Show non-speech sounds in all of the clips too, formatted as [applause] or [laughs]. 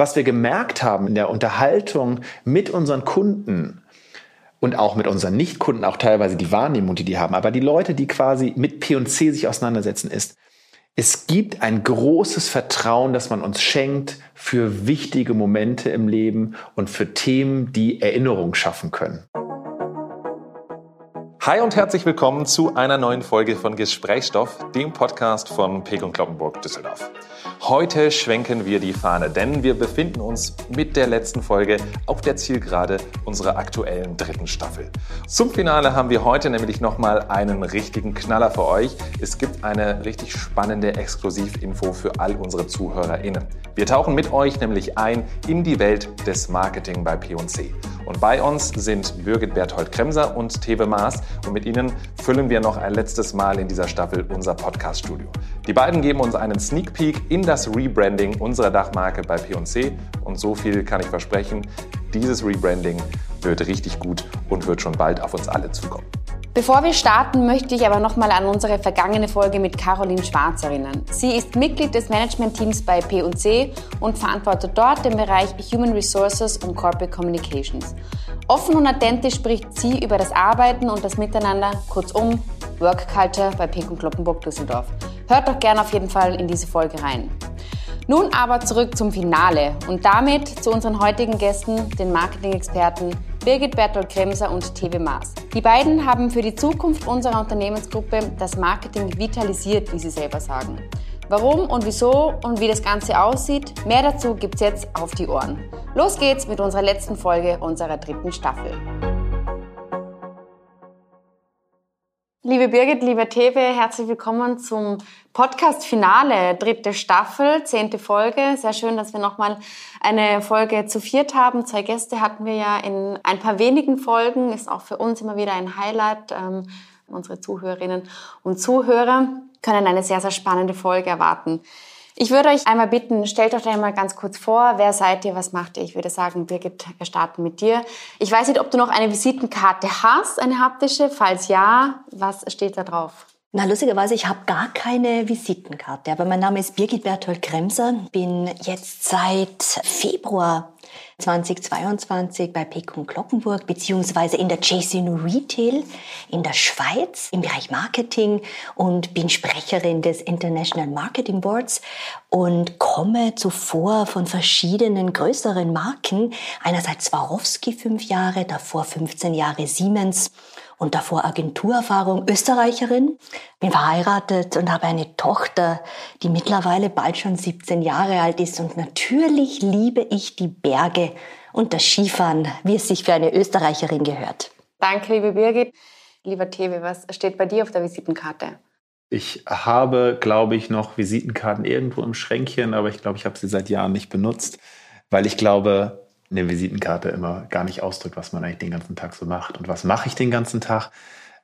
was wir gemerkt haben in der Unterhaltung mit unseren Kunden und auch mit unseren Nichtkunden, auch teilweise die Wahrnehmung, die die haben, aber die Leute, die quasi mit P&C sich auseinandersetzen, ist, es gibt ein großes Vertrauen, das man uns schenkt für wichtige Momente im Leben und für Themen, die Erinnerung schaffen können. Hi und herzlich willkommen zu einer neuen Folge von Gesprächsstoff, dem Podcast von Peg und Kloppenburg Düsseldorf. Heute schwenken wir die Fahne, denn wir befinden uns mit der letzten Folge auf der Zielgerade unserer aktuellen dritten Staffel. Zum Finale haben wir heute nämlich nochmal einen richtigen Knaller für euch. Es gibt eine richtig spannende Exklusivinfo für all unsere ZuhörerInnen. Wir tauchen mit euch nämlich ein in die Welt des Marketing bei P&C. Und bei uns sind Birgit Berthold-Kremser und Teve Maas. Und mit ihnen füllen wir noch ein letztes Mal in dieser Staffel unser Podcast-Studio. Die beiden geben uns einen Sneak Peek in das Rebranding unserer Dachmarke bei P&C. Und so viel kann ich versprechen, dieses Rebranding wird richtig gut und wird schon bald auf uns alle zukommen. Bevor wir starten, möchte ich aber nochmal an unsere vergangene Folge mit Caroline Schwarz erinnern. Sie ist Mitglied des Managementteams bei P&C und verantwortet dort den Bereich Human Resources und Corporate Communications. Offen und authentisch spricht sie über das Arbeiten und das Miteinander, kurzum Work Culture bei Pink und Kloppenburg Düsseldorf. Hört doch gerne auf jeden Fall in diese Folge rein. Nun aber zurück zum Finale und damit zu unseren heutigen Gästen, den Marketing-Experten Birgit Bertolt-Kremser und TV Maas. Die beiden haben für die Zukunft unserer Unternehmensgruppe das Marketing vitalisiert, wie sie selber sagen. Warum und wieso und wie das Ganze aussieht, mehr dazu gibt's jetzt auf die Ohren. Los geht's mit unserer letzten Folge unserer dritten Staffel. Liebe Birgit, liebe Teve, herzlich willkommen zum Podcast-Finale, dritte Staffel, zehnte Folge. Sehr schön, dass wir nochmal eine Folge zu viert haben. Zwei Gäste hatten wir ja in ein paar wenigen Folgen. Ist auch für uns immer wieder ein Highlight. Ähm, unsere Zuhörerinnen und Zuhörer können eine sehr, sehr spannende Folge erwarten. Ich würde euch einmal bitten, stellt euch einmal ganz kurz vor, wer seid ihr, was macht ihr? Ich würde sagen, Birgit, wir starten mit dir. Ich weiß nicht, ob du noch eine Visitenkarte hast, eine haptische. Falls ja, was steht da drauf? Na, lustigerweise, ich habe gar keine Visitenkarte, aber mein Name ist Birgit Berthold Kremser, bin jetzt seit Februar 2022 bei Pekun Glockenburg beziehungsweise in der JCNU Retail in der Schweiz im Bereich Marketing und bin Sprecherin des International Marketing Boards und komme zuvor von verschiedenen größeren Marken. Einerseits Swarovski fünf Jahre, davor 15 Jahre Siemens und davor Agenturerfahrung, Österreicherin, bin verheiratet und habe eine Tochter, die mittlerweile bald schon 17 Jahre alt ist und natürlich liebe ich die Berge und das Skifahren, wie es sich für eine Österreicherin gehört. Danke, liebe Birgit. Lieber Tewe, was steht bei dir auf der Visitenkarte? Ich habe, glaube ich, noch Visitenkarten irgendwo im Schränkchen, aber ich glaube, ich habe sie seit Jahren nicht benutzt, weil ich glaube, eine Visitenkarte immer gar nicht ausdrückt, was man eigentlich den ganzen Tag so macht. Und was mache ich den ganzen Tag?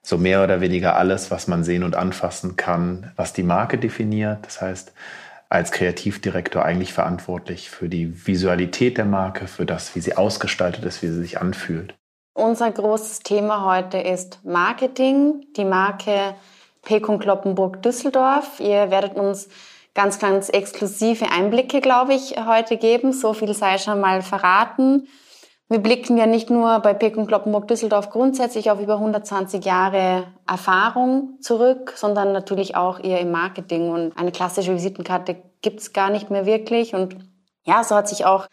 So mehr oder weniger alles, was man sehen und anfassen kann, was die Marke definiert. Das heißt, als Kreativdirektor eigentlich verantwortlich für die Visualität der Marke, für das, wie sie ausgestaltet ist, wie sie sich anfühlt. Unser großes Thema heute ist Marketing, die Marke Pekun Kloppenburg Düsseldorf. Ihr werdet uns ganz, ganz exklusive Einblicke, glaube ich, heute geben. So viel sei schon mal verraten. Wir blicken ja nicht nur bei Peck und Kloppenburg Düsseldorf grundsätzlich auf über 120 Jahre Erfahrung zurück, sondern natürlich auch eher im Marketing. Und eine klassische Visitenkarte gibt's gar nicht mehr wirklich. Und ja, so hat sich auch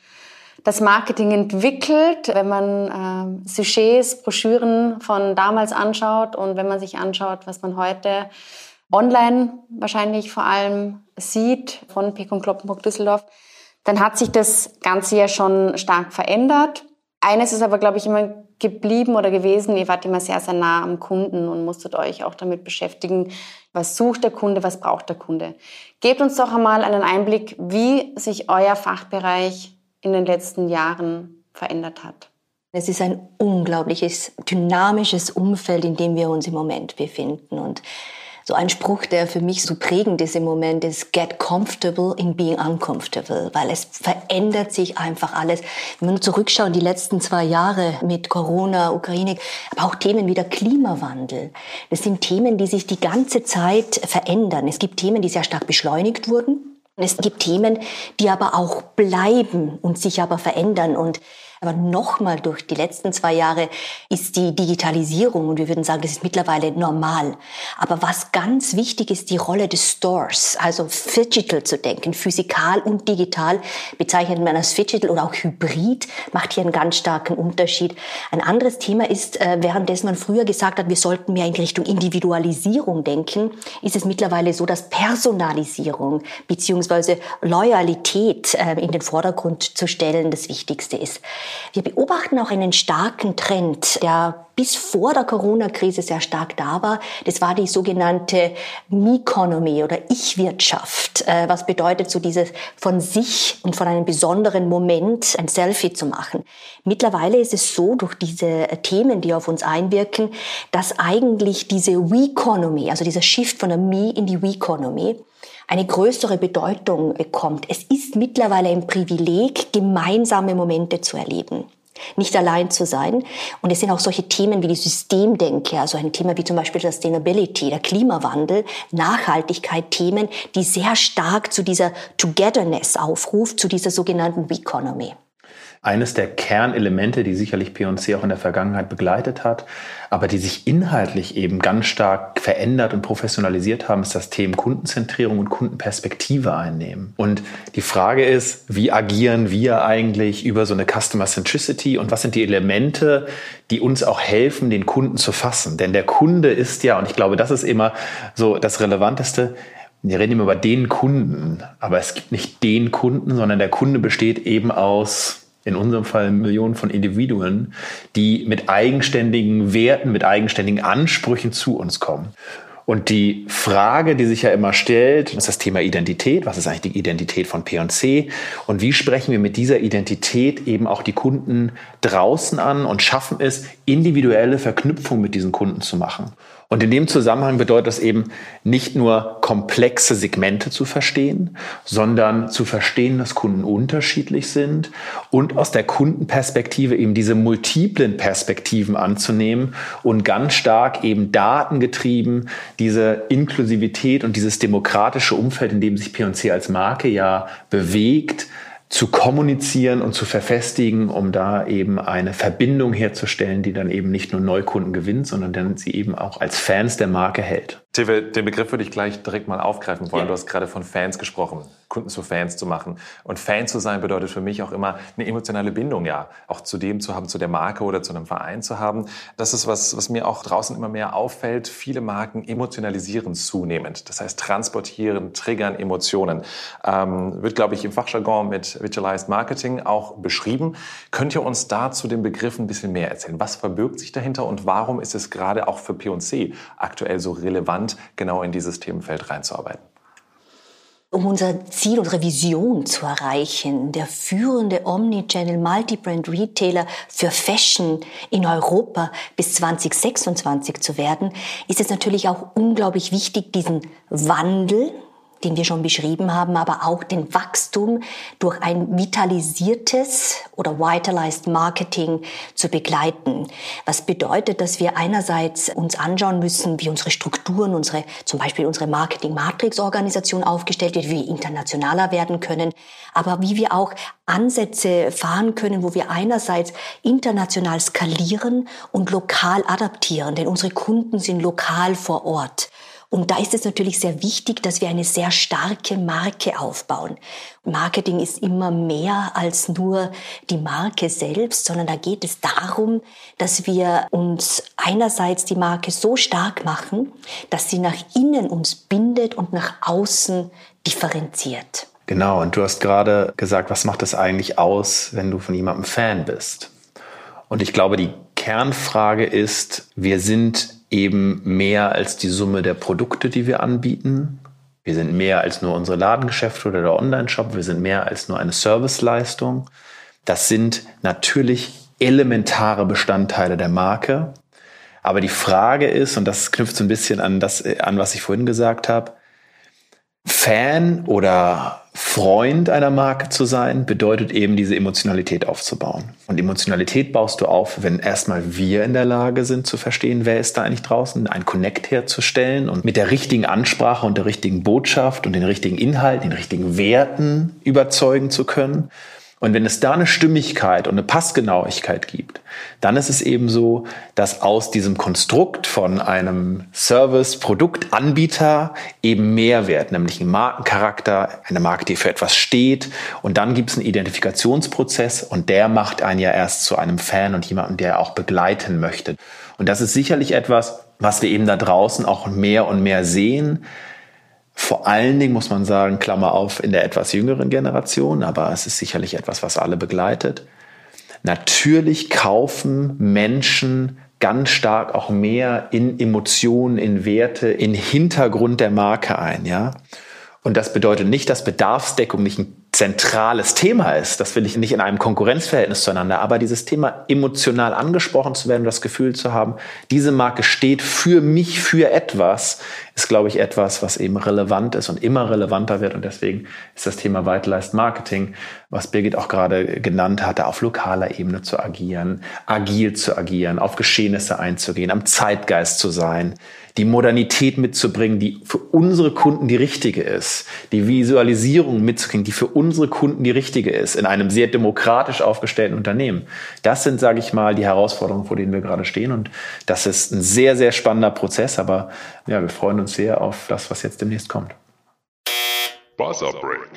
das Marketing entwickelt, wenn man äh, Sujets, Broschüren von damals anschaut und wenn man sich anschaut, was man heute online wahrscheinlich vor allem sieht von Pekon Kloppenburg Düsseldorf, dann hat sich das Ganze ja schon stark verändert. Eines ist aber, glaube ich, immer geblieben oder gewesen, ihr wart immer sehr, sehr nah am Kunden und musstet euch auch damit beschäftigen, was sucht der Kunde, was braucht der Kunde. Gebt uns doch einmal einen Einblick, wie sich euer Fachbereich in den letzten Jahren verändert hat. Es ist ein unglaubliches, dynamisches Umfeld, in dem wir uns im Moment befinden. Und so ein Spruch, der für mich so prägend ist im Moment, ist get comfortable in being uncomfortable, weil es verändert sich einfach alles. Wenn wir nur zurückschauen, die letzten zwei Jahre mit Corona, Ukraine, aber auch Themen wie der Klimawandel. Das sind Themen, die sich die ganze Zeit verändern. Es gibt Themen, die sehr stark beschleunigt wurden Es gibt Themen, die aber auch bleiben und sich aber verändern. Und aber nochmal durch die letzten zwei Jahre ist die Digitalisierung und wir würden sagen, das ist mittlerweile normal. Aber was ganz wichtig ist, die Rolle des Stores, also digital zu denken, physikal und digital bezeichnet man als digital oder auch hybrid, macht hier einen ganz starken Unterschied. Ein anderes Thema ist, äh, währenddessen man früher gesagt hat, wir sollten mehr in Richtung Individualisierung denken, ist es mittlerweile so, dass Personalisierung beziehungsweise Loyalität äh, in den Vordergrund zu stellen das Wichtigste ist. Wir beobachten auch einen starken Trend, der bis vor der Corona-Krise sehr stark da war. Das war die sogenannte Me-Economy oder Ich-Wirtschaft, äh, was bedeutet so dieses von sich und von einem besonderen Moment ein Selfie zu machen. Mittlerweile ist es so, durch diese Themen, die auf uns einwirken, dass eigentlich diese We-Economy, also dieser Shift von der Me in die We-Economy, eine größere Bedeutung bekommt. Es ist mittlerweile ein Privileg, gemeinsame Momente zu erleben nicht allein zu sein. Und es sind auch solche Themen wie die Systemdenke, also ein Thema wie zum Beispiel Sustainability, der Klimawandel, Nachhaltigkeit, Themen, die sehr stark zu dieser Togetherness aufruft, zu dieser sogenannten Economy eines der Kernelemente, die sicherlich P&C auch in der Vergangenheit begleitet hat, aber die sich inhaltlich eben ganz stark verändert und professionalisiert haben, ist das Thema Kundenzentrierung und Kundenperspektive einnehmen. Und die Frage ist, wie agieren wir eigentlich über so eine Customer Centricity und was sind die Elemente, die uns auch helfen, den Kunden zu fassen? Denn der Kunde ist ja, und ich glaube, das ist immer so das Relevanteste, wir reden immer über den Kunden, aber es gibt nicht den Kunden, sondern der Kunde besteht eben aus in unserem Fall Millionen von Individuen, die mit eigenständigen Werten, mit eigenständigen Ansprüchen zu uns kommen. Und die Frage, die sich ja immer stellt, ist das Thema Identität. Was ist eigentlich die Identität von P&C? Und wie sprechen wir mit dieser Identität eben auch die Kunden draußen an und schaffen es, individuelle Verknüpfungen mit diesen Kunden zu machen? Und in dem Zusammenhang bedeutet das eben nicht nur komplexe Segmente zu verstehen, sondern zu verstehen, dass Kunden unterschiedlich sind und aus der Kundenperspektive eben diese multiplen Perspektiven anzunehmen und ganz stark eben datengetrieben diese Inklusivität und dieses demokratische Umfeld, in dem sich P&C als Marke ja bewegt, zu kommunizieren und zu verfestigen, um da eben eine Verbindung herzustellen, die dann eben nicht nur Neukunden gewinnt, sondern dann sie eben auch als Fans der Marke hält. Tive, den Begriff würde ich gleich direkt mal aufgreifen wollen. Ja. Du hast gerade von Fans gesprochen, Kunden zu Fans zu machen. Und Fan zu sein bedeutet für mich auch immer eine emotionale Bindung, ja. Auch zu dem zu haben, zu der Marke oder zu einem Verein zu haben. Das ist was, was mir auch draußen immer mehr auffällt. Viele Marken emotionalisieren zunehmend. Das heißt, transportieren, triggern Emotionen. Ähm, wird, glaube ich, im Fachjargon mit Visualized Marketing auch beschrieben. Könnt ihr uns da zu dem Begriff ein bisschen mehr erzählen? Was verbirgt sich dahinter und warum ist es gerade auch für P&C aktuell so relevant? Relevant, genau in dieses Themenfeld reinzuarbeiten. Um unser Ziel, unsere Vision zu erreichen, der führende Omnichannel Multibrand Retailer für Fashion in Europa bis 2026 zu werden, ist es natürlich auch unglaublich wichtig, diesen Wandel, den wir schon beschrieben haben, aber auch den Wachstum durch ein vitalisiertes oder vitalized Marketing zu begleiten. Was bedeutet, dass wir einerseits uns anschauen müssen, wie unsere Strukturen, unsere, zum Beispiel unsere Marketing-Matrix-Organisation aufgestellt wird, wie wir internationaler werden können, aber wie wir auch Ansätze fahren können, wo wir einerseits international skalieren und lokal adaptieren, denn unsere Kunden sind lokal vor Ort. Und da ist es natürlich sehr wichtig, dass wir eine sehr starke Marke aufbauen. Marketing ist immer mehr als nur die Marke selbst, sondern da geht es darum, dass wir uns einerseits die Marke so stark machen, dass sie nach innen uns bindet und nach außen differenziert. Genau, und du hast gerade gesagt, was macht es eigentlich aus, wenn du von jemandem Fan bist? Und ich glaube, die Kernfrage ist, wir sind eben mehr als die Summe der Produkte, die wir anbieten. Wir sind mehr als nur unsere Ladengeschäfte oder der Online-Shop. Wir sind mehr als nur eine Serviceleistung. Das sind natürlich elementare Bestandteile der Marke. Aber die Frage ist, und das knüpft so ein bisschen an das, an was ich vorhin gesagt habe, Fan oder Freund einer Marke zu sein, bedeutet eben diese Emotionalität aufzubauen. Und Emotionalität baust du auf, wenn erstmal wir in der Lage sind zu verstehen, wer ist da eigentlich draußen, einen Connect herzustellen und mit der richtigen Ansprache und der richtigen Botschaft und den richtigen Inhalten, den richtigen Werten überzeugen zu können. Und wenn es da eine Stimmigkeit und eine Passgenauigkeit gibt, dann ist es eben so, dass aus diesem Konstrukt von einem Service-Produktanbieter eben mehr wird, nämlich ein Markencharakter, eine Marke, die für etwas steht. Und dann gibt es einen Identifikationsprozess und der macht einen ja erst zu einem Fan und jemanden, der auch begleiten möchte. Und das ist sicherlich etwas, was wir eben da draußen auch mehr und mehr sehen vor allen Dingen muss man sagen, Klammer auf, in der etwas jüngeren Generation, aber es ist sicherlich etwas, was alle begleitet. Natürlich kaufen Menschen ganz stark auch mehr in Emotionen, in Werte, in Hintergrund der Marke ein, ja. Und das bedeutet nicht, dass Bedarfsdeckung nicht ein zentrales Thema ist. Das will ich nicht in einem Konkurrenzverhältnis zueinander. Aber dieses Thema emotional angesprochen zu werden, das Gefühl zu haben, diese Marke steht für mich, für etwas, ist, glaube ich, etwas, was eben relevant ist und immer relevanter wird. Und deswegen ist das Thema Vitalized Marketing, was Birgit auch gerade genannt hatte, auf lokaler Ebene zu agieren, agil zu agieren, auf Geschehnisse einzugehen, am Zeitgeist zu sein, die Modernität mitzubringen, die für unsere Kunden die richtige ist, die Visualisierung mitzukriegen, die für unsere Kunden die richtige ist, in einem sehr demokratisch aufgestellten Unternehmen. Das sind, sage ich mal, die Herausforderungen, vor denen wir gerade stehen. Und das ist ein sehr, sehr spannender Prozess. Aber ja, wir freuen uns sehr auf das, was jetzt demnächst kommt. Buzzer Break.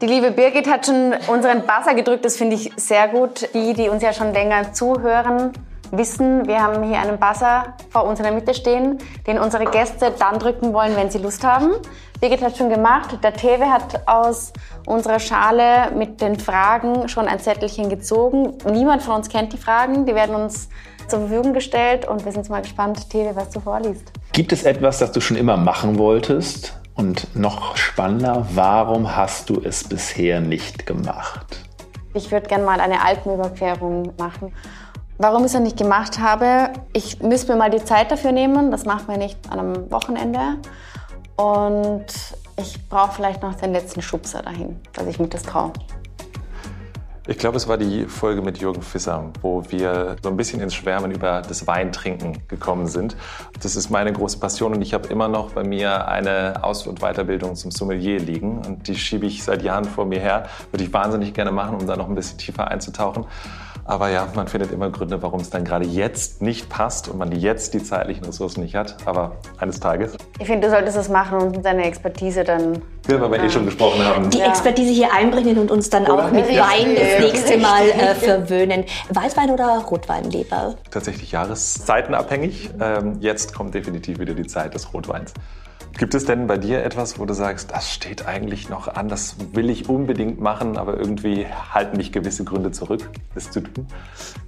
Die liebe Birgit hat schon unseren Buzzer gedrückt. Das finde ich sehr gut. Die, die uns ja schon länger zuhören, wissen, wir haben hier einen Buzzer vor uns in der Mitte stehen, den unsere Gäste dann drücken wollen, wenn sie Lust haben. Birgit hat schon gemacht. Der Tewe hat aus unserer Schale mit den Fragen schon ein Zettelchen gezogen. Niemand von uns kennt die Fragen. Die werden uns zur Verfügung gestellt und wir sind mal gespannt, Tewe, was du vorliest. Gibt es etwas, das du schon immer machen wolltest? Und noch spannender, warum hast du es bisher nicht gemacht? Ich würde gerne mal eine Alpenüberquerung machen. Warum ich es nicht gemacht habe, ich müsste mir mal die Zeit dafür nehmen. Das macht man nicht an einem Wochenende. Und ich brauche vielleicht noch den letzten Schubser dahin, dass ich mich das traue. Ich glaube, es war die Folge mit Jürgen Fisser, wo wir so ein bisschen ins Schwärmen über das Weintrinken gekommen sind. Das ist meine große Passion und ich habe immer noch bei mir eine Aus- und Weiterbildung zum Sommelier liegen und die schiebe ich seit Jahren vor mir her. Würde ich wahnsinnig gerne machen, um da noch ein bisschen tiefer einzutauchen. Aber ja, man findet immer Gründe, warum es dann gerade jetzt nicht passt und man jetzt die zeitlichen Ressourcen nicht hat. Aber eines Tages. Ich finde, du solltest es machen und deine Expertise dann. Ja, weil wir ja. eh schon gesprochen haben. Die ja. Expertise hier einbringen und uns dann oder? auch mit Wein das nächste Mal äh, verwöhnen. Weißwein oder Rotwein lieber? Tatsächlich jahreszeitenabhängig. Ähm, jetzt kommt definitiv wieder die Zeit des Rotweins. Gibt es denn bei dir etwas, wo du sagst, das steht eigentlich noch an, das will ich unbedingt machen, aber irgendwie halten mich gewisse Gründe zurück, es zu tun?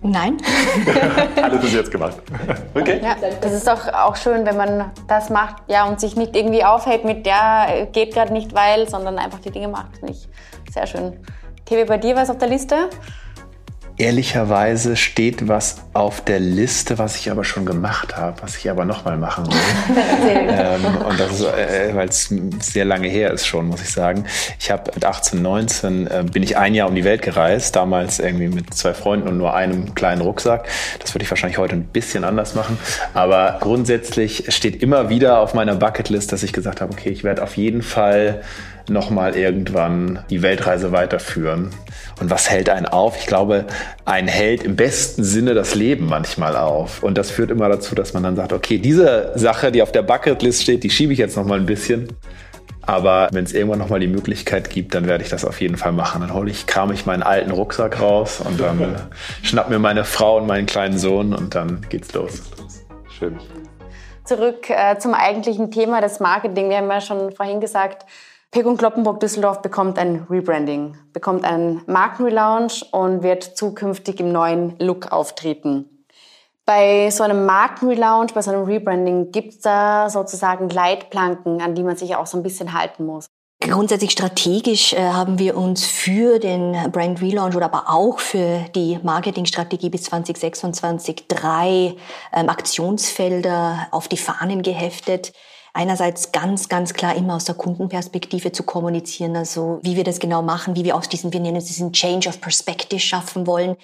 Nein. [laughs] Alles ist jetzt gemacht. [laughs] Okay. Ja, das ist doch auch schön, wenn man das macht ja, und sich nicht irgendwie aufhält mit, ja, geht gerade nicht, weil, sondern einfach die Dinge macht. Nicht. Sehr schön. TV, bei dir was auf der Liste? Ehrlicherweise steht was auf der Liste, was ich aber schon gemacht habe, was ich aber nochmal machen will. [laughs] ähm, und das ist, äh, weil es sehr lange her ist schon, muss ich sagen. Ich habe mit 18, 19 äh, bin ich ein Jahr um die Welt gereist, damals irgendwie mit zwei Freunden und nur einem kleinen Rucksack. Das würde ich wahrscheinlich heute ein bisschen anders machen. Aber grundsätzlich steht immer wieder auf meiner Bucketlist, dass ich gesagt habe, okay, ich werde auf jeden Fall nochmal irgendwann die Weltreise weiterführen. Und was hält einen auf? Ich glaube, ein hält im besten Sinne das Leben manchmal auf. Und das führt immer dazu, dass man dann sagt, okay, diese Sache, die auf der Bucketlist steht, die schiebe ich jetzt nochmal ein bisschen. Aber wenn es irgendwann nochmal die Möglichkeit gibt, dann werde ich das auf jeden Fall machen. Dann hole ich, kram ich meinen alten Rucksack raus und dann [laughs] schnapp mir meine Frau und meinen kleinen Sohn und dann geht's los. Schön. Zurück äh, zum eigentlichen Thema des Marketing. Wir haben ja schon vorhin gesagt, Pekun Kloppenburg Düsseldorf bekommt ein Rebranding, bekommt einen Markenrelaunch und wird zukünftig im neuen Look auftreten. Bei so einem Markenrelaunch, bei so einem Rebranding, gibt es da sozusagen Leitplanken, an die man sich auch so ein bisschen halten muss? Grundsätzlich strategisch äh, haben wir uns für den Brand Relaunch oder aber auch für die Marketingstrategie bis 2026 drei ähm, Aktionsfelder auf die Fahnen geheftet. Einerseits ganz, ganz klar immer aus der Kundenperspektive zu kommunizieren, also wie wir das genau machen, wie wir aus diesem, wir nennen es diesen Change of Perspective schaffen wollen.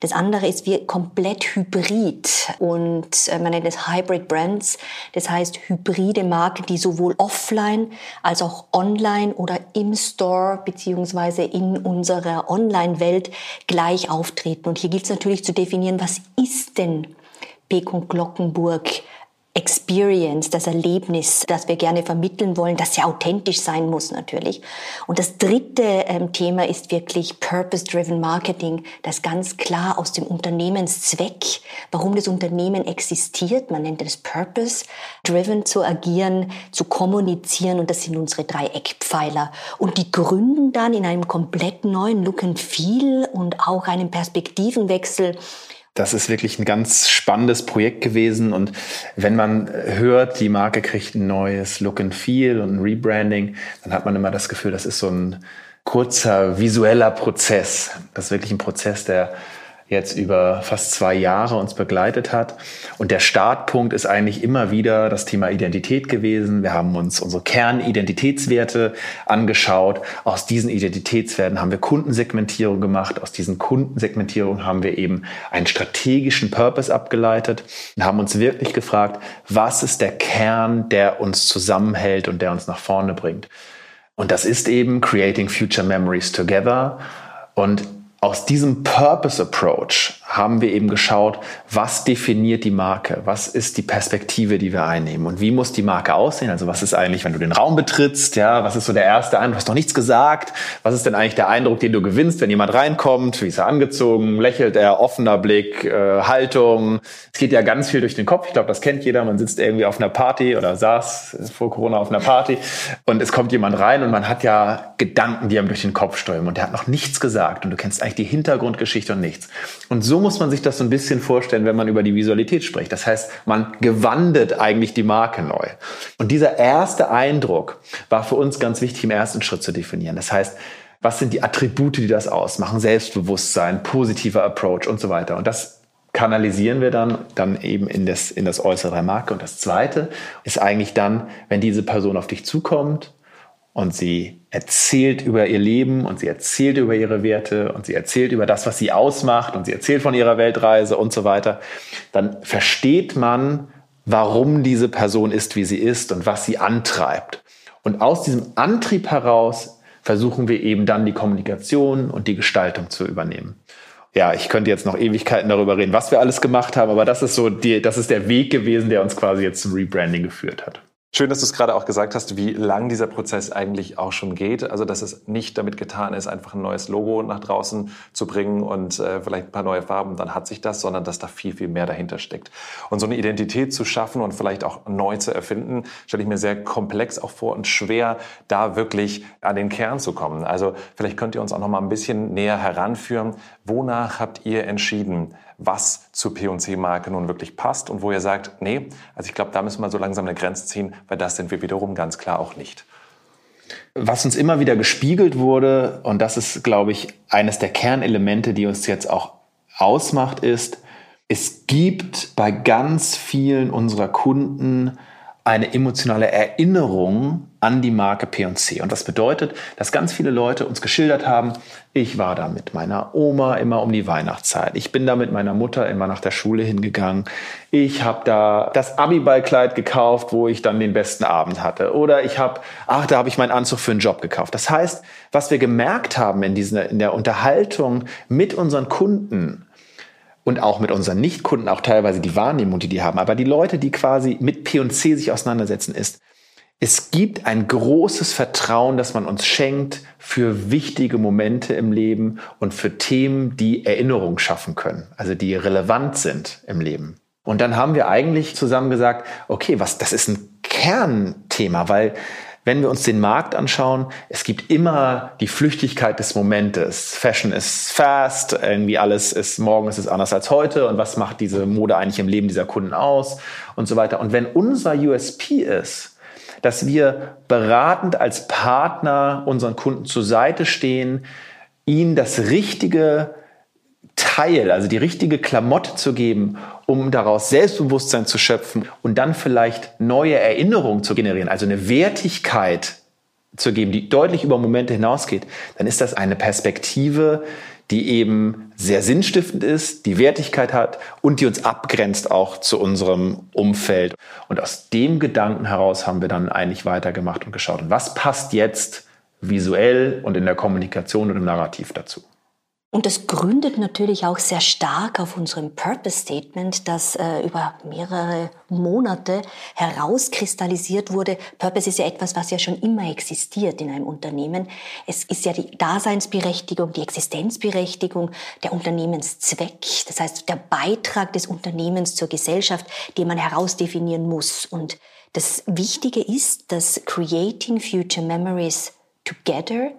Das andere ist wir komplett hybrid und äh, man nennt es Hybrid Brands. Das heißt hybride Marken, die sowohl offline als auch online oder im Store beziehungsweise in unserer Online-Welt gleich auftreten. Und hier gilt es natürlich zu definieren, was ist denn Pekung Glockenburg Experience, das Erlebnis, das wir gerne vermitteln wollen, das sehr authentisch sein muss natürlich. Und das dritte ähm, Thema ist wirklich Purpose-Driven Marketing, das ganz klar aus dem Unternehmenszweck, warum das Unternehmen existiert, man nennt es Purpose-Driven zu agieren, zu kommunizieren und das sind unsere drei Eckpfeiler. Und die gründen dann in einem komplett neuen Look and Feel und auch einem Perspektivenwechsel das ist wirklich ein ganz spannendes Projekt gewesen. Und wenn man hört, die Marke kriegt ein neues Look and Feel und ein Rebranding, dann hat man immer das Gefühl, das ist so ein kurzer visueller Prozess. Das ist wirklich ein Prozess, der jetzt über fast zwei Jahre uns begleitet hat. Und der Startpunkt ist eigentlich immer wieder das Thema Identität gewesen. Wir haben uns unsere Kernidentitätswerte angeschaut. Aus diesen Identitätswerten haben wir Kundensegmentierung gemacht. Aus diesen Kundensegmentierungen haben wir eben einen strategischen Purpose abgeleitet und haben uns wirklich gefragt, was ist der Kern, der uns zusammenhält und der uns nach vorne bringt. Und das ist eben Creating Future Memories Together. Und aus diesem Purpose Approach haben wir eben geschaut, was definiert die Marke, was ist die Perspektive, die wir einnehmen und wie muss die Marke aussehen. Also was ist eigentlich, wenn du den Raum betrittst, ja, was ist so der erste Eindruck? Du hast noch nichts gesagt. Was ist denn eigentlich der Eindruck, den du gewinnst, wenn jemand reinkommt? Wie ist er angezogen? Lächelt er? Offener Blick? Äh, Haltung? Es geht ja ganz viel durch den Kopf. Ich glaube, das kennt jeder. Man sitzt irgendwie auf einer Party oder saß vor Corona auf einer Party und es kommt jemand rein und man hat ja Gedanken, die einem durch den Kopf strömen und der hat noch nichts gesagt und du kennst eigentlich die Hintergrundgeschichte und nichts. Und so muss man sich das so ein bisschen vorstellen, wenn man über die Visualität spricht. Das heißt, man gewandet eigentlich die Marke neu. Und dieser erste Eindruck war für uns ganz wichtig im ersten Schritt zu definieren. Das heißt, was sind die Attribute, die das ausmachen? Selbstbewusstsein, positiver Approach und so weiter. Und das kanalisieren wir dann, dann eben in das, in das Äußere der Marke. Und das Zweite ist eigentlich dann, wenn diese Person auf dich zukommt und sie erzählt über ihr Leben und sie erzählt über ihre Werte und sie erzählt über das, was sie ausmacht und sie erzählt von ihrer Weltreise und so weiter, dann versteht man, warum diese Person ist, wie sie ist und was sie antreibt. Und aus diesem Antrieb heraus versuchen wir eben dann die Kommunikation und die Gestaltung zu übernehmen. Ja, ich könnte jetzt noch Ewigkeiten darüber reden, was wir alles gemacht haben, aber das ist so die, das ist der Weg gewesen, der uns quasi jetzt zum Rebranding geführt hat. Schön, dass du es gerade auch gesagt hast, wie lang dieser Prozess eigentlich auch schon geht. Also, dass es nicht damit getan ist, einfach ein neues Logo nach draußen zu bringen und äh, vielleicht ein paar neue Farben, dann hat sich das, sondern dass da viel, viel mehr dahinter steckt. Und so eine Identität zu schaffen und vielleicht auch neu zu erfinden, stelle ich mir sehr komplex auch vor und schwer, da wirklich an den Kern zu kommen. Also, vielleicht könnt ihr uns auch noch mal ein bisschen näher heranführen. Wonach habt ihr entschieden, was zur P&C-Marke nun wirklich passt und wo ihr sagt, nee, also ich glaube, da müssen wir so langsam eine Grenze ziehen, weil das sind wir wiederum ganz klar auch nicht. Was uns immer wieder gespiegelt wurde, und das ist, glaube ich, eines der Kernelemente, die uns jetzt auch ausmacht, ist, es gibt bei ganz vielen unserer Kunden eine emotionale Erinnerung an die Marke P&C. Und das bedeutet, dass ganz viele Leute uns geschildert haben, ich war da mit meiner Oma immer um die Weihnachtszeit. Ich bin da mit meiner Mutter immer nach der Schule hingegangen. Ich habe da das Abiballkleid gekauft, wo ich dann den besten Abend hatte. Oder ich habe, ach, da habe ich meinen Anzug für einen Job gekauft. Das heißt, was wir gemerkt haben in, dieser, in der Unterhaltung mit unseren Kunden, und auch mit unseren Nichtkunden auch teilweise die Wahrnehmung, die die haben. Aber die Leute, die quasi mit P&C sich auseinandersetzen, ist, es gibt ein großes Vertrauen, das man uns schenkt für wichtige Momente im Leben und für Themen, die Erinnerung schaffen können, also die relevant sind im Leben. Und dann haben wir eigentlich zusammen gesagt, okay, was, das ist ein Kernthema, weil wenn wir uns den Markt anschauen, es gibt immer die Flüchtigkeit des Momentes. Fashion ist fast, irgendwie alles ist, morgen ist es anders als heute und was macht diese Mode eigentlich im Leben dieser Kunden aus und so weiter. Und wenn unser USP ist, dass wir beratend als Partner unseren Kunden zur Seite stehen, ihnen das richtige Teil, also die richtige Klamotte zu geben, um daraus Selbstbewusstsein zu schöpfen und dann vielleicht neue Erinnerungen zu generieren, also eine Wertigkeit zu geben, die deutlich über Momente hinausgeht, dann ist das eine Perspektive, die eben sehr sinnstiftend ist, die Wertigkeit hat und die uns abgrenzt auch zu unserem Umfeld. Und aus dem Gedanken heraus haben wir dann eigentlich weitergemacht und geschaut, was passt jetzt visuell und in der Kommunikation und im Narrativ dazu. Und das gründet natürlich auch sehr stark auf unserem Purpose Statement, das äh, über mehrere Monate herauskristallisiert wurde. Purpose ist ja etwas, was ja schon immer existiert in einem Unternehmen. Es ist ja die Daseinsberechtigung, die Existenzberechtigung, der Unternehmenszweck, das heißt der Beitrag des Unternehmens zur Gesellschaft, den man herausdefinieren muss. Und das Wichtige ist, dass Creating Future Memories Together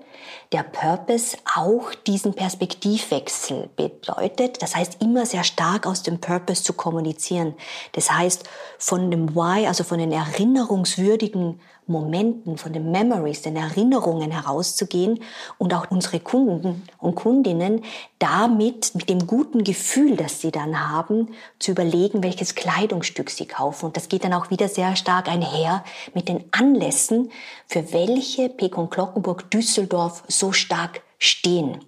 der Purpose auch diesen Perspektivwechsel bedeutet. Das heißt, immer sehr stark aus dem Purpose zu kommunizieren. Das heißt, von dem Why, also von den erinnerungswürdigen Momenten, von den Memories, den Erinnerungen herauszugehen und auch unsere Kunden und Kundinnen damit mit dem guten Gefühl, das sie dann haben, zu überlegen, welches Kleidungsstück sie kaufen. Und das geht dann auch wieder sehr stark einher mit den Anlässen, für welche Pekon Glockenburg Düsseldorf so stark stehen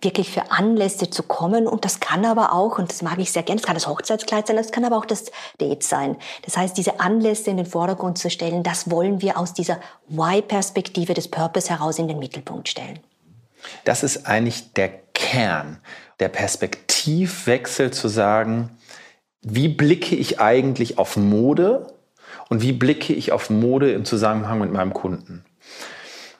wirklich für Anlässe zu kommen. Und das kann aber auch, und das mag ich sehr gerne, das kann das Hochzeitskleid sein, das kann aber auch das Date sein. Das heißt, diese Anlässe in den Vordergrund zu stellen, das wollen wir aus dieser Why-Perspektive des Purpose heraus in den Mittelpunkt stellen. Das ist eigentlich der Kern, der Perspektivwechsel zu sagen, wie blicke ich eigentlich auf Mode und wie blicke ich auf Mode im Zusammenhang mit meinem Kunden.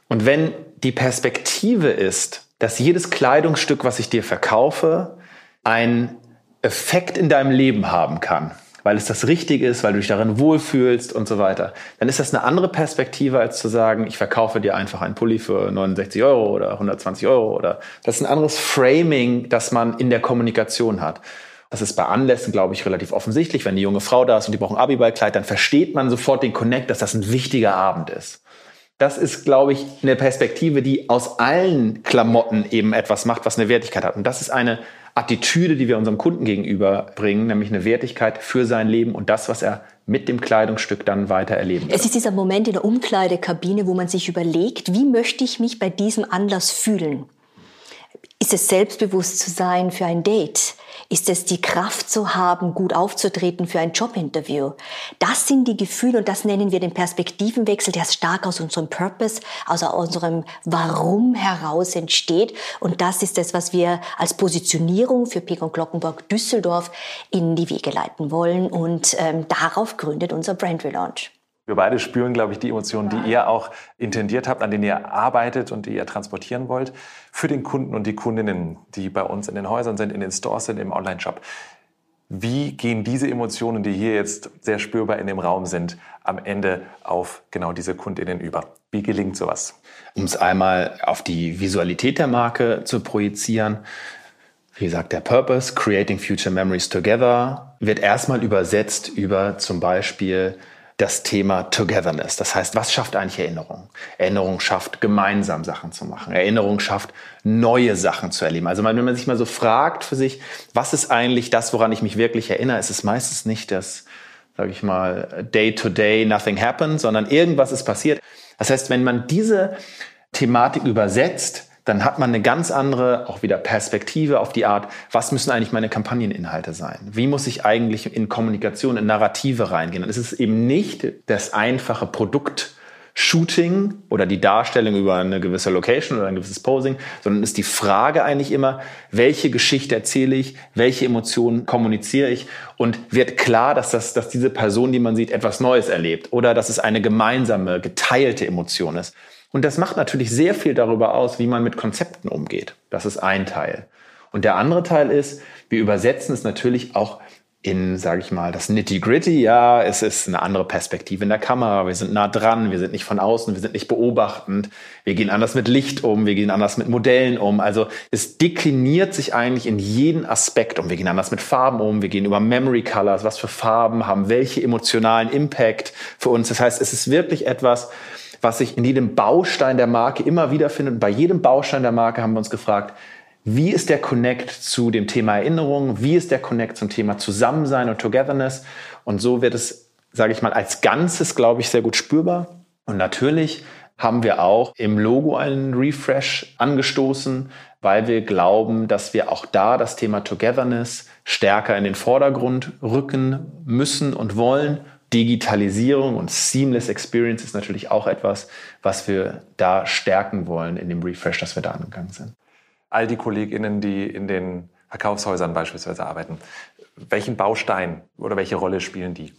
Und wenn die Perspektive ist, dass jedes Kleidungsstück, was ich dir verkaufe, einen Effekt in deinem Leben haben kann, weil es das Richtige ist, weil du dich darin wohlfühlst und so weiter, dann ist das eine andere Perspektive, als zu sagen, ich verkaufe dir einfach einen Pulli für 69 Euro oder 120 Euro oder das ist ein anderes Framing, das man in der Kommunikation hat. Das ist bei Anlässen, glaube ich, relativ offensichtlich. Wenn eine junge Frau da ist und die braucht ein Abiballkleid, dann versteht man sofort den Connect, dass das ein wichtiger Abend ist das ist, glaube ich, eine Perspektive, die aus allen Klamotten eben etwas macht, was eine Wertigkeit hat. Und das ist eine Attitüde, die wir unserem Kunden gegenüber bringen, nämlich eine Wertigkeit für sein Leben und das, was er mit dem Kleidungsstück dann weiter erleben wird. Es ist dieser Moment in der Umkleidekabine, wo man sich überlegt, wie möchte ich mich bei diesem Anlass fühlen? Ist es selbstbewusst zu sein für ein Date? Ist es die Kraft zu haben, gut aufzutreten für ein Jobinterview? Das sind die Gefühle und das nennen wir den Perspektivenwechsel, der stark aus unserem Purpose, also aus unserem Warum heraus entsteht. Und das ist das, was wir als Positionierung für Pegon Glockenburg Düsseldorf in die Wege leiten wollen. Und ähm, darauf gründet unser Brand Relaunch. Wir beide spüren, glaube ich, die Emotionen, die ihr auch intendiert habt, an denen ihr arbeitet und die ihr transportieren wollt, für den Kunden und die Kundinnen, die bei uns in den Häusern sind, in den Stores sind, im Online-Shop. Wie gehen diese Emotionen, die hier jetzt sehr spürbar in dem Raum sind, am Ende auf genau diese Kundinnen über? Wie gelingt sowas? Um es einmal auf die Visualität der Marke zu projizieren, wie gesagt, der Purpose, Creating Future Memories Together, wird erstmal übersetzt über zum Beispiel das Thema Togetherness. Das heißt, was schafft eigentlich Erinnerung? Erinnerung schafft, gemeinsam Sachen zu machen. Erinnerung schafft, neue Sachen zu erleben. Also wenn man sich mal so fragt für sich, was ist eigentlich das, woran ich mich wirklich erinnere, ist es meistens nicht das, sage ich mal, day to day, nothing happened, sondern irgendwas ist passiert. Das heißt, wenn man diese Thematik übersetzt, dann hat man eine ganz andere, auch wieder Perspektive auf die Art, was müssen eigentlich meine Kampagneninhalte sein? Wie muss ich eigentlich in Kommunikation, in Narrative reingehen? Und es ist eben nicht das einfache Produkt, Shooting oder die Darstellung über eine gewisse Location oder ein gewisses Posing, sondern ist die Frage eigentlich immer, welche Geschichte erzähle ich, welche Emotionen kommuniziere ich und wird klar, dass, das, dass diese Person, die man sieht, etwas Neues erlebt oder dass es eine gemeinsame, geteilte Emotion ist. Und das macht natürlich sehr viel darüber aus, wie man mit Konzepten umgeht. Das ist ein Teil. Und der andere Teil ist, wir übersetzen es natürlich auch in, sage ich mal, das Nitty-Gritty. Ja, es ist eine andere Perspektive in der Kamera. Wir sind nah dran, wir sind nicht von außen, wir sind nicht beobachtend. Wir gehen anders mit Licht um, wir gehen anders mit Modellen um. Also es dekliniert sich eigentlich in jeden Aspekt um. Wir gehen anders mit Farben um, wir gehen über Memory Colors, was für Farben haben welche emotionalen Impact für uns. Das heißt, es ist wirklich etwas, was sich in jedem Baustein der Marke immer wieder findet. Und bei jedem Baustein der Marke haben wir uns gefragt, wie ist der Connect zu dem Thema Erinnerung, wie ist der Connect zum Thema Zusammensein und Togetherness. Und so wird es, sage ich mal, als Ganzes, glaube ich, sehr gut spürbar. Und natürlich haben wir auch im Logo einen Refresh angestoßen, weil wir glauben, dass wir auch da das Thema Togetherness stärker in den Vordergrund rücken müssen und wollen. Digitalisierung und Seamless Experience ist natürlich auch etwas, was wir da stärken wollen in dem Refresh, das wir da angegangen sind. All die KollegInnen, die in den Verkaufshäusern beispielsweise arbeiten, welchen Baustein oder welche Rolle spielen die?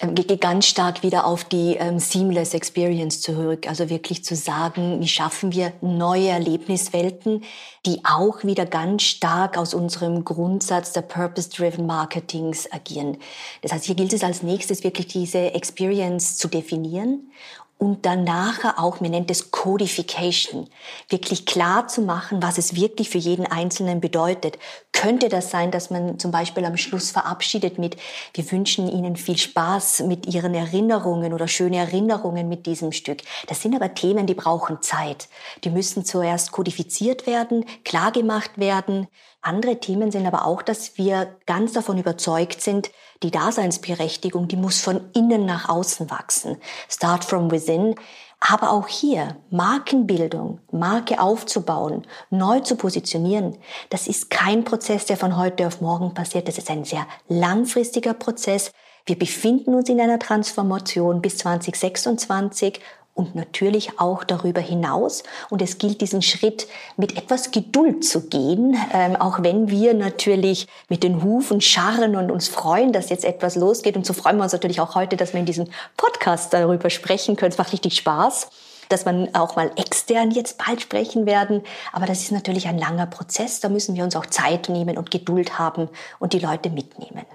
Ähm, geht ganz stark wieder auf die ähm, Seamless Experience zurück. Also wirklich zu sagen, wie schaffen wir neue Erlebniswelten, die auch wieder ganz stark aus unserem Grundsatz der Purpose-Driven Marketings agieren. Das heißt, hier gilt es als nächstes wirklich diese Experience zu definieren und dann nachher auch, mir nennt es Codification, wirklich klar zu machen, was es wirklich für jeden Einzelnen bedeutet. Könnte das sein, dass man zum Beispiel am Schluss verabschiedet mit, wir wünschen Ihnen viel Spaß mit Ihren Erinnerungen oder schöne Erinnerungen mit diesem Stück. Das sind aber Themen, die brauchen Zeit. Die müssen zuerst kodifiziert werden, klar gemacht werden. Andere Themen sind aber auch, dass wir ganz davon überzeugt sind, die Daseinsberechtigung, die muss von innen nach außen wachsen. Start from within. Aber auch hier Markenbildung, Marke aufzubauen, neu zu positionieren, das ist kein Prozess, der von heute auf morgen passiert. Das ist ein sehr langfristiger Prozess. Wir befinden uns in einer Transformation bis 2026 und natürlich auch darüber hinaus. Und es gilt, diesen Schritt mit etwas Geduld zu gehen, ähm, auch wenn wir natürlich mit den Hufen scharren und uns freuen, dass jetzt etwas losgeht. Und so freuen wir uns natürlich auch heute, dass wir in diesem Podcast darüber sprechen können. Es macht richtig Spaß dass man auch mal extern jetzt bald sprechen werden. Aber das ist natürlich ein langer Prozess. Da müssen wir uns auch Zeit nehmen und Geduld haben und die Leute mitnehmen.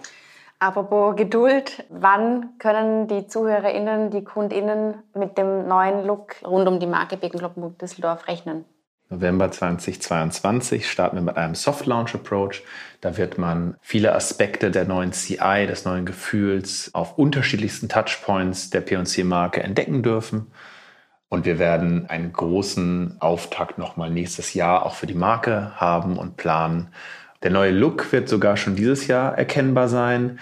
Apropos Geduld, wann können die ZuhörerInnen, die KundInnen mit dem neuen Look rund um die Marke Bekenkloppenburg Düsseldorf rechnen? November 2022 starten wir mit einem Soft Launch Approach. Da wird man viele Aspekte der neuen CI, des neuen Gefühls auf unterschiedlichsten Touchpoints der P&C-Marke entdecken dürfen. Und wir werden einen großen Auftakt nochmal nächstes Jahr auch für die Marke haben und planen. Der neue Look wird sogar schon dieses Jahr erkennbar sein.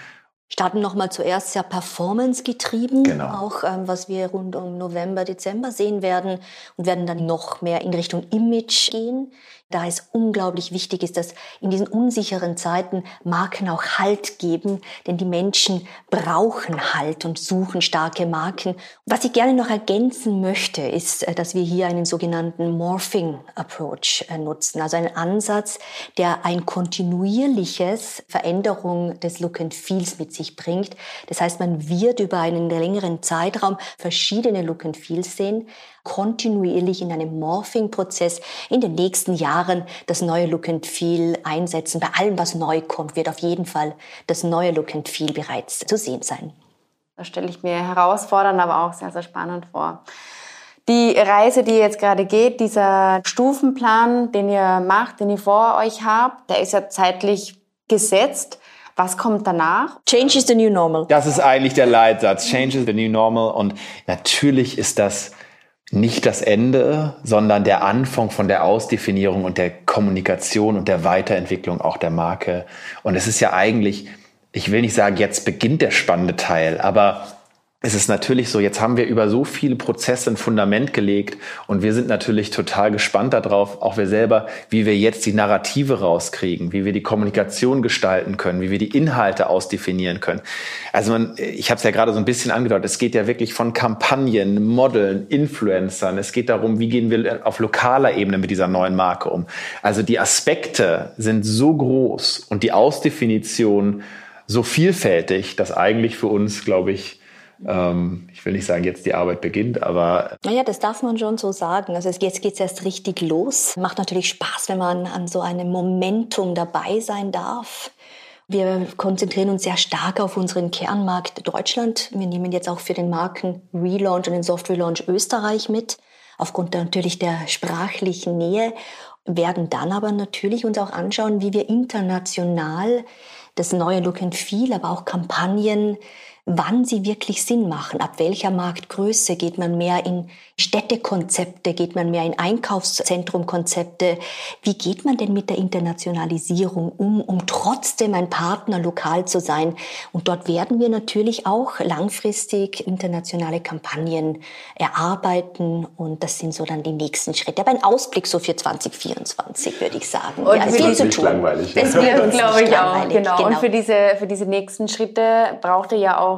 Starten nochmal zuerst sehr performance getrieben, genau. auch ähm, was wir rund um November, Dezember sehen werden und werden dann noch mehr in Richtung Image gehen da es unglaublich wichtig ist, dass in diesen unsicheren Zeiten Marken auch Halt geben, denn die Menschen brauchen Halt und suchen starke Marken. Was ich gerne noch ergänzen möchte, ist, äh, dass wir hier einen sogenannten Morphing Approach äh, nutzen, also einen Ansatz, der ein kontinuierliches Veränderung des Look and Feels mit sich bringt. Das heißt, man wird über einen längeren Zeitraum verschiedene Look and Feels sehen, kontinuierlich in einem Morphing-Prozess in den nächsten Jahren das neue Look and Feel einsetzen. Bei allem, was neu kommt, wird auf jeden Fall das neue Look and Feel bereits zu sehen sein. Das stelle ich mir herausfordernd, aber auch sehr, sehr spannend vor. Die Reise, die jetzt gerade geht, dieser Stufenplan, den ihr macht, den ihr vor euch habt, der ist ja zeitlich gesetzt. Was kommt danach? Change is the new normal. Das ist eigentlich der Leitsatz. Change is the new normal. Und natürlich ist das nicht das Ende, sondern der Anfang von der Ausdefinierung und der Kommunikation und der Weiterentwicklung auch der Marke. Und es ist ja eigentlich, ich will nicht sagen, jetzt beginnt der spannende Teil, aber es ist natürlich so, jetzt haben wir über so viele Prozesse ein Fundament gelegt und wir sind natürlich total gespannt darauf, auch wir selber, wie wir jetzt die Narrative rauskriegen, wie wir die Kommunikation gestalten können, wie wir die Inhalte ausdefinieren können. Also man, ich habe es ja gerade so ein bisschen angedeutet, es geht ja wirklich von Kampagnen, Modeln, Influencern, es geht darum, wie gehen wir auf lokaler Ebene mit dieser neuen Marke um. Also die Aspekte sind so groß und die Ausdefinition so vielfältig, dass eigentlich für uns, glaube ich, ähm, ich will nicht sagen, jetzt die Arbeit beginnt, aber. Naja, das darf man schon so sagen. Also jetzt geht es erst richtig los. Macht natürlich Spaß, wenn man an so einem Momentum dabei sein darf. Wir konzentrieren uns sehr stark auf unseren Kernmarkt Deutschland. Wir nehmen jetzt auch für den Marken Relaunch und den Soft Relaunch Österreich mit, aufgrund der, natürlich der sprachlichen Nähe, werden dann aber natürlich uns auch anschauen, wie wir international das neue Look and Feel, aber auch Kampagnen wann sie wirklich Sinn machen. Ab welcher Marktgröße geht man mehr in Städtekonzepte, geht man mehr in Einkaufszentrumkonzepte? Wie geht man denn mit der Internationalisierung um, um trotzdem ein Partner lokal zu sein? Und dort werden wir natürlich auch langfristig internationale Kampagnen erarbeiten und das sind so dann die nächsten Schritte. Aber ein Ausblick so für 2024 würde ich sagen. Und ja, viel die- zu tun. langweilig. Das [laughs] wird wird, uns glaube ich, auch. langweilig, Genau. Und genau. für diese, für diese nächsten Schritte braucht ihr ja auch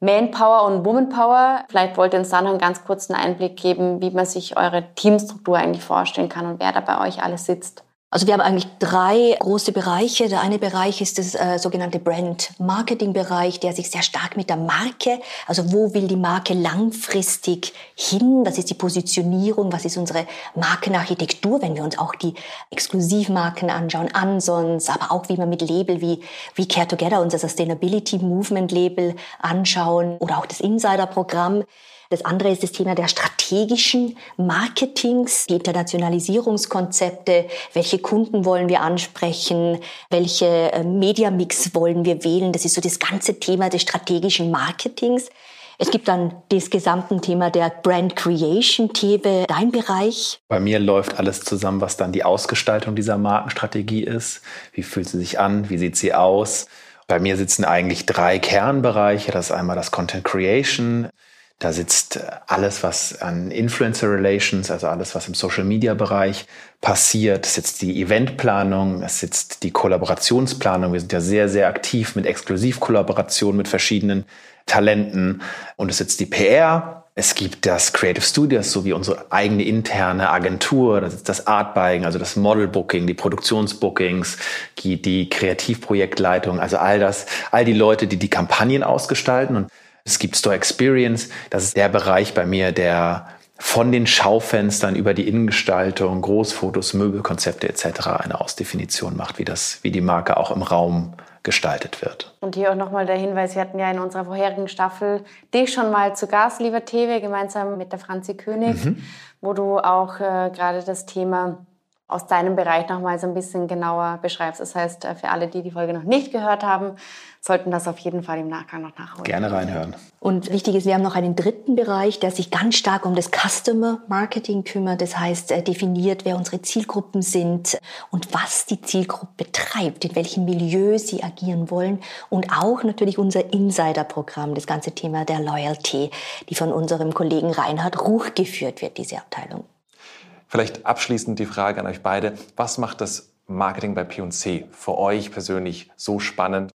Manpower und Womanpower. Vielleicht wollt ihr uns da noch einen ganz kurzen Einblick geben, wie man sich eure Teamstruktur eigentlich vorstellen kann und wer da bei euch alles sitzt. Also wir haben eigentlich drei große Bereiche. Der eine Bereich ist das äh, sogenannte Brand-Marketing-Bereich, der sich sehr stark mit der Marke, also wo will die Marke langfristig hin? Was ist die Positionierung? Was ist unsere Markenarchitektur? Wenn wir uns auch die Exklusivmarken anschauen, Ansons, aber auch wie man mit Label wie We Care Together, unser Sustainability Movement Label anschauen oder auch das Insider-Programm. Das andere ist das Thema der strategischen Marketings, die Internationalisierungskonzepte, welche Kunden wollen wir ansprechen, welche äh, Mediamix wollen wir wählen. Das ist so das ganze Thema des strategischen Marketings. Es gibt dann das gesamte Thema der Brand Creation, Tebe, dein Bereich. Bei mir läuft alles zusammen, was dann die Ausgestaltung dieser Markenstrategie ist. Wie fühlt sie sich an? Wie sieht sie aus? Bei mir sitzen eigentlich drei Kernbereiche. Das ist einmal das Content Creation. Da sitzt alles, was an Influencer Relations, also alles, was im Social Media Bereich passiert. Es sitzt die Eventplanung, es sitzt die Kollaborationsplanung. Wir sind ja sehr, sehr aktiv mit Exklusivkollaborationen mit verschiedenen Talenten. Und es sitzt die PR, es gibt das Creative Studios sowie unsere eigene interne Agentur, das ist das Art Buying, also das Model Booking, die Produktionsbookings, die, die Kreativprojektleitung, also all das, all die Leute, die die Kampagnen ausgestalten. Und es gibt Store Experience, das ist der Bereich bei mir, der von den Schaufenstern über die Innengestaltung, Großfotos, Möbelkonzepte etc. eine Ausdefinition macht, wie das, wie die Marke auch im Raum gestaltet wird. Und hier auch nochmal der Hinweis, wir hatten ja in unserer vorherigen Staffel dich schon mal zu Gast, lieber Tewe, gemeinsam mit der Franzi König, wo du auch äh, gerade das Thema aus deinem Bereich nochmal so ein bisschen genauer beschreibst. Das heißt, äh, für alle, die die Folge noch nicht gehört haben, sollten das auf jeden Fall im Nachgang noch nachholen. Gerne reinhören. Und wichtig ist, wir haben noch einen dritten Bereich, der sich ganz stark um das Customer Marketing kümmert. Das heißt, er definiert, wer unsere Zielgruppen sind und was die Zielgruppe treibt, in welchem Milieu sie agieren wollen. Und auch natürlich unser Insider-Programm, das ganze Thema der Loyalty, die von unserem Kollegen Reinhard Ruch geführt wird, diese Abteilung. Vielleicht abschließend die Frage an euch beide. Was macht das Marketing bei P&C für euch persönlich so spannend?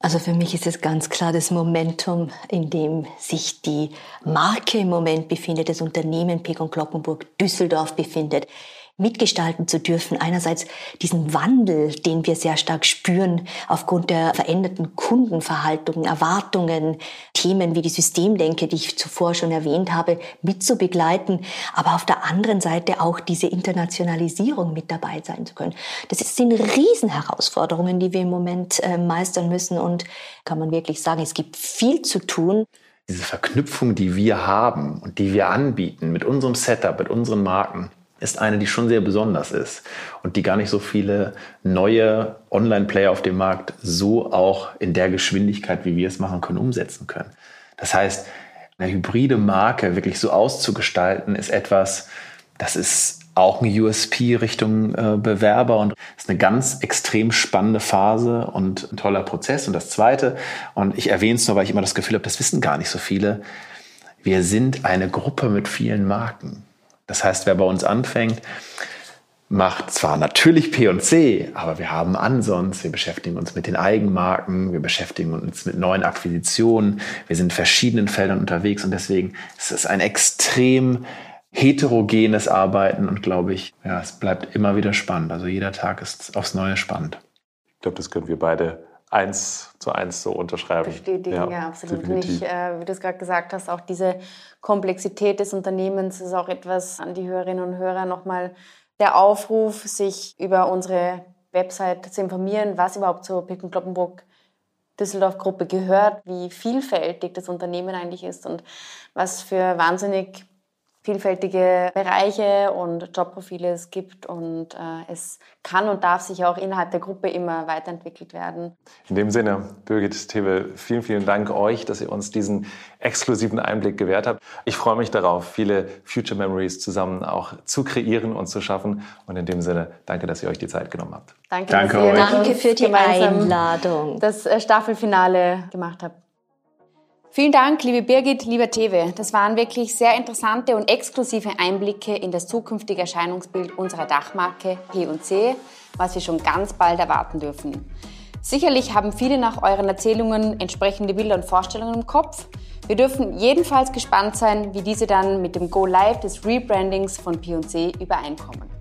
Also für mich ist es ganz klar das Momentum, in dem sich die Marke im Moment befindet, das Unternehmen Pegon Glockenburg Düsseldorf befindet, mitgestalten zu dürfen. Einerseits diesen Wandel, den wir sehr stark spüren aufgrund der veränderten Kundenverhaltungen, Erwartungen, Themen wie die Systemdenke, die ich zuvor schon erwähnt habe, mitzubegleiten, aber auf der anderen Seite auch diese Internationalisierung mit dabei sein zu können. Das sind Riesenherausforderungen, die wir im Moment äh, meistern müssen und kann man wirklich sagen, es gibt viel zu tun. diese Verknüpfung, die wir haben und die wir anbieten mit unserem Setup, mit unseren Marken, ist eine, die schon sehr besonders ist und die gar nicht so viele neue Online-Player auf dem Markt so auch in der Geschwindigkeit, wie wir es machen können, umsetzen können. Das heißt, eine hybride Marke wirklich so auszugestalten, ist etwas, das ist auch ein USP Richtung äh, Bewerber und ist eine ganz extrem spannende Phase und ein toller Prozess. Und das Zweite, und ich erwähne es nur, weil ich immer das Gefühl habe, das wissen gar nicht so viele, wir sind eine Gruppe mit vielen Marken. Das heißt, wer bei uns anfängt, macht zwar natürlich P&C, aber wir haben Ansons, wir beschäftigen uns mit den Eigenmarken, wir beschäftigen uns mit neuen Akquisitionen, wir sind in verschiedenen Feldern unterwegs und deswegen ist es ein extrem heterogenes Arbeiten und glaube ich, ja, es bleibt immer wieder spannend. Also jeder Tag ist aufs Neue spannend. Ich glaube, das können wir beide eins zu eins so unterschreiben. Bestätigen, ja, absolut. definitiv. Und ich, äh, wie du es gerade gesagt hast, auch diese Komplexität des Unternehmens ist auch etwas an die Hörerinnen und Hörer nochmal der Aufruf, sich über unsere Website zu informieren, was überhaupt zur Picken Kloppenburg Düsseldorf Gruppe gehört, wie vielfältig das Unternehmen eigentlich ist und was für wahnsinnig vielfältige Bereiche und Jobprofile es gibt und äh, es kann und darf sich auch innerhalb der Gruppe immer weiterentwickelt werden. In dem Sinne, Birgit Tewe, vielen, vielen Dank euch, dass ihr uns diesen exklusiven Einblick gewährt habt. Ich freue mich darauf, viele Future Memories zusammen auch zu kreieren und zu schaffen. Und in dem Sinne, danke, dass ihr euch die Zeit genommen habt. Danke, Danke dass ihr Danke für die Einladung. Das äh, Staffelfinale gemacht habt. Vielen Dank, liebe Birgit, lieber Tewe. Das waren wirklich sehr interessante und exklusive Einblicke in das zukünftige Erscheinungsbild unserer Dachmarke P&C, was wir schon ganz bald erwarten dürfen. Sicherlich haben viele nach euren Erzählungen entsprechende Bilder und Vorstellungen im Kopf. Wir dürfen jedenfalls gespannt sein, wie diese dann mit dem Go Live des Rebrandings von P&C übereinkommen.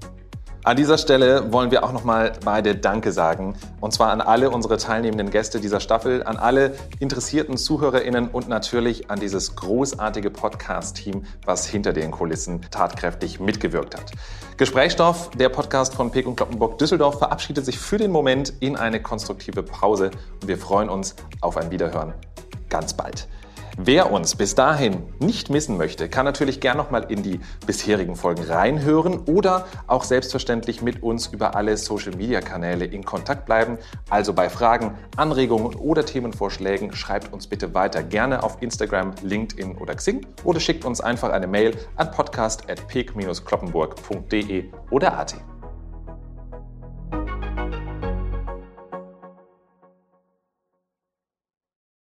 An dieser Stelle wollen wir auch nochmal beide Danke sagen. Und zwar an alle unsere teilnehmenden Gäste dieser Staffel, an alle interessierten ZuhörerInnen und natürlich an dieses großartige Podcast-Team, was hinter den Kulissen tatkräftig mitgewirkt hat. Gesprächsstoff, der Podcast von Pek und Kloppenburg Düsseldorf, verabschiedet sich für den Moment in eine konstruktive Pause und wir freuen uns auf ein Wiederhören ganz bald. Wer uns bis dahin nicht missen möchte, kann natürlich gern nochmal in die bisherigen Folgen reinhören oder auch selbstverständlich mit uns über alle Social-Media-Kanäle in Kontakt bleiben. Also bei Fragen, Anregungen oder Themenvorschlägen schreibt uns bitte weiter gerne auf Instagram, LinkedIn oder Xing oder schickt uns einfach eine Mail an podcast.pek-kloppenburg.de oder at.